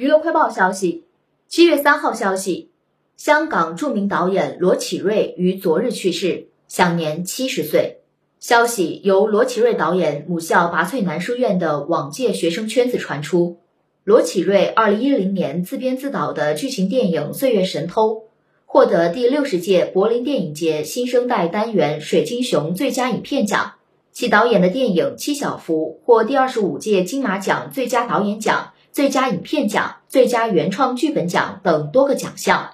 娱乐快报消息，七月三号消息，香港著名导演罗启瑞于昨日去世，享年七十岁。消息由罗启瑞导演母校拔萃男书院的往届学生圈子传出。罗启瑞二零一零年自编自导的剧情电影《岁月神偷》，获得第六十届柏林电影节新生代单元水晶熊最佳影片奖。其导演的电影《七小福》获第二十五届金马奖最佳导演奖。最佳影片奖、最佳原创剧本奖等多个奖项。